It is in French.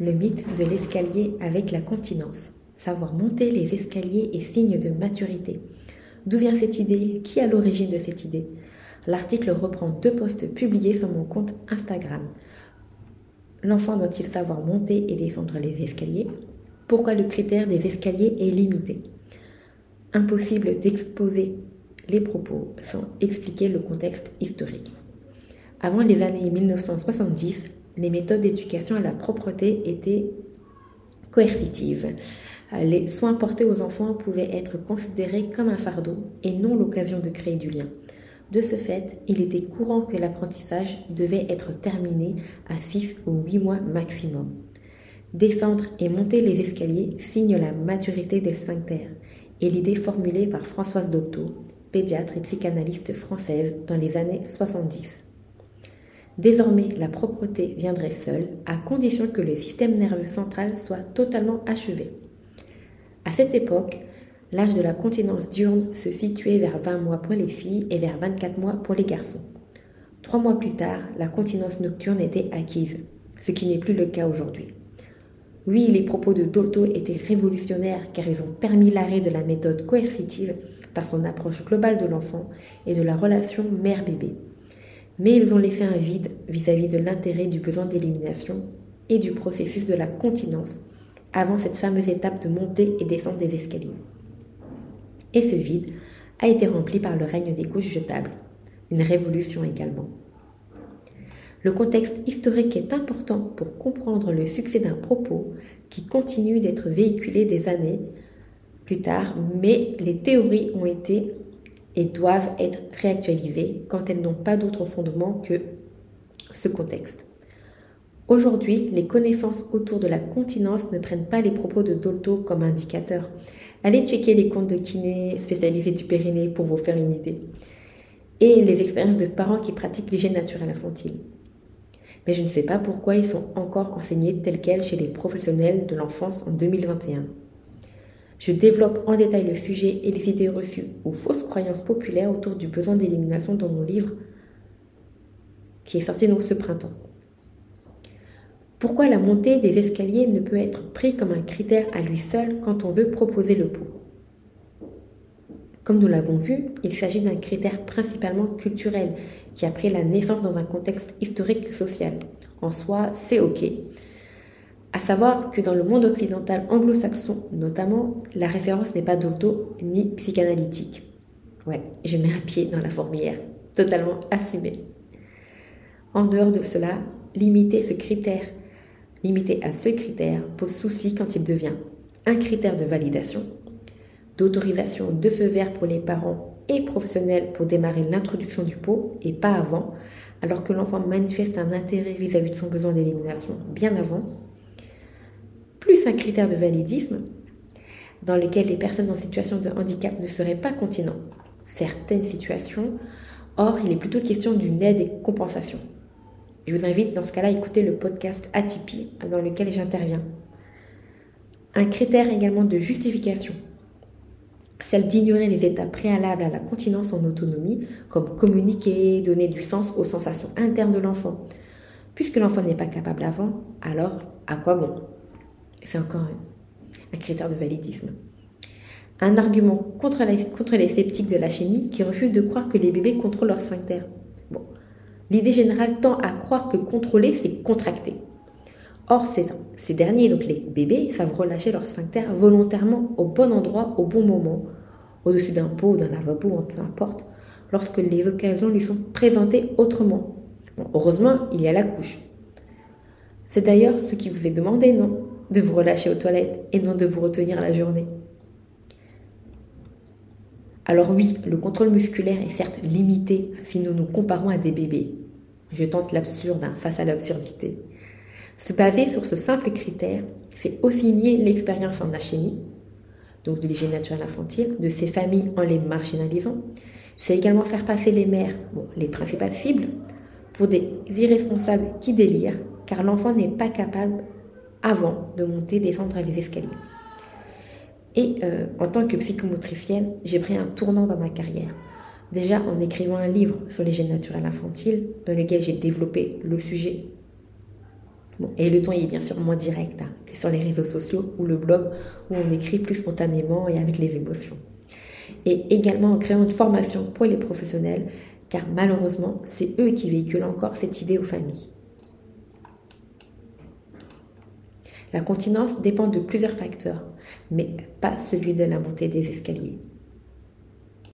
Le mythe de l'escalier avec la continence. Savoir monter les escaliers est signe de maturité. D'où vient cette idée? Qui a l'origine de cette idée? L'article reprend deux posts publiés sur mon compte Instagram. L'enfant doit-il savoir monter et descendre les escaliers? Pourquoi le critère des escaliers est limité? Impossible d'exposer les propos sans expliquer le contexte historique. Avant les années 1970, les méthodes d'éducation à la propreté étaient coercitives. Les soins portés aux enfants pouvaient être considérés comme un fardeau et non l'occasion de créer du lien. De ce fait, il était courant que l'apprentissage devait être terminé à 6 ou 8 mois maximum. Descendre et monter les escaliers signe la maturité des sphincters et l'idée formulée par Françoise Docteau, pédiatre et psychanalyste française dans les années 70. Désormais, la propreté viendrait seule, à condition que le système nerveux central soit totalement achevé. À cette époque, l'âge de la continence diurne se situait vers 20 mois pour les filles et vers 24 mois pour les garçons. Trois mois plus tard, la continence nocturne était acquise, ce qui n'est plus le cas aujourd'hui. Oui, les propos de Dolto étaient révolutionnaires car ils ont permis l'arrêt de la méthode coercitive par son approche globale de l'enfant et de la relation mère-bébé mais ils ont laissé un vide vis-à-vis de l'intérêt du besoin d'élimination et du processus de la continence avant cette fameuse étape de montée et descente des escaliers. Et ce vide a été rempli par le règne des couches jetables, une révolution également. Le contexte historique est important pour comprendre le succès d'un propos qui continue d'être véhiculé des années plus tard, mais les théories ont été et doivent être réactualisées quand elles n'ont pas d'autre fondement que ce contexte. Aujourd'hui, les connaissances autour de la continence ne prennent pas les propos de Dolto comme indicateur. Allez checker les comptes de kinés spécialisés du périnée pour vous faire une idée. Et les expériences de parents qui pratiquent l'hygiène naturelle infantile. Mais je ne sais pas pourquoi ils sont encore enseignés tels quels chez les professionnels de l'enfance en 2021. Je développe en détail le sujet et les idées reçues ou fausses croyances populaires autour du besoin d'élimination dans mon livre qui est sorti donc ce printemps. Pourquoi la montée des escaliers ne peut être pris comme un critère à lui seul quand on veut proposer le pot? Comme nous l'avons vu, il s'agit d'un critère principalement culturel qui a pris la naissance dans un contexte historique social. En soi, c'est OK. À savoir que dans le monde occidental anglo-saxon notamment, la référence n'est pas d'auto ni psychanalytique. Ouais, je mets un pied dans la fourmilière, totalement assumé. En dehors de cela, limiter ce critère, limiter à ce critère pose souci quand il devient un critère de validation, d'autorisation de feu vert pour les parents et professionnels pour démarrer l'introduction du pot et pas avant, alors que l'enfant manifeste un intérêt vis-à-vis -vis de son besoin d'élimination bien avant, plus un critère de validisme dans lequel les personnes en situation de handicap ne seraient pas continents. Certaines situations, or il est plutôt question d'une aide et compensation. Je vous invite dans ce cas-là à écouter le podcast Atypie dans lequel j'interviens. Un critère également de justification, celle d'ignorer les étapes préalables à la continence en autonomie, comme communiquer, donner du sens aux sensations internes de l'enfant. Puisque l'enfant n'est pas capable avant, alors à quoi bon? C'est encore un, critère de validisme. Un argument contre, les sceptiques de la chénie qui refusent de croire que les bébés contrôlent leur sphincter. Bon, l'idée générale tend à croire que contrôler, c'est contracter. Or, ces, derniers, donc les bébés, savent relâcher leur sphincter volontairement au bon endroit, au bon moment, au-dessus d'un pot, d'un lavabo, peu importe, lorsque les occasions lui sont présentées autrement. heureusement, il y a la couche. C'est d'ailleurs ce qui vous est demandé, non? De vous relâcher aux toilettes et non de vous retenir la journée. Alors oui, le contrôle musculaire est certes limité si nous nous comparons à des bébés. Je tente l'absurde hein, face à l'absurdité. Se baser sur ce simple critère, c'est aussi nier l'expérience en achémie, donc de l'hygiène naturelle infantile, de ces familles en les marginalisant. C'est également faire passer les mères, les principales cibles, pour des irresponsables qui délirent, car l'enfant n'est pas capable avant de monter descendre les escaliers. Et euh, en tant que psychomotricienne, j'ai pris un tournant dans ma carrière. Déjà en écrivant un livre sur les gènes naturels infantiles, dans lequel j'ai développé le sujet. Bon, et le ton est bien sûr moins direct hein, que sur les réseaux sociaux ou le blog où on écrit plus spontanément et avec les émotions. Et également en créant une formation pour les professionnels, car malheureusement, c'est eux qui véhiculent encore cette idée aux familles. La continence dépend de plusieurs facteurs, mais pas celui de la montée des escaliers.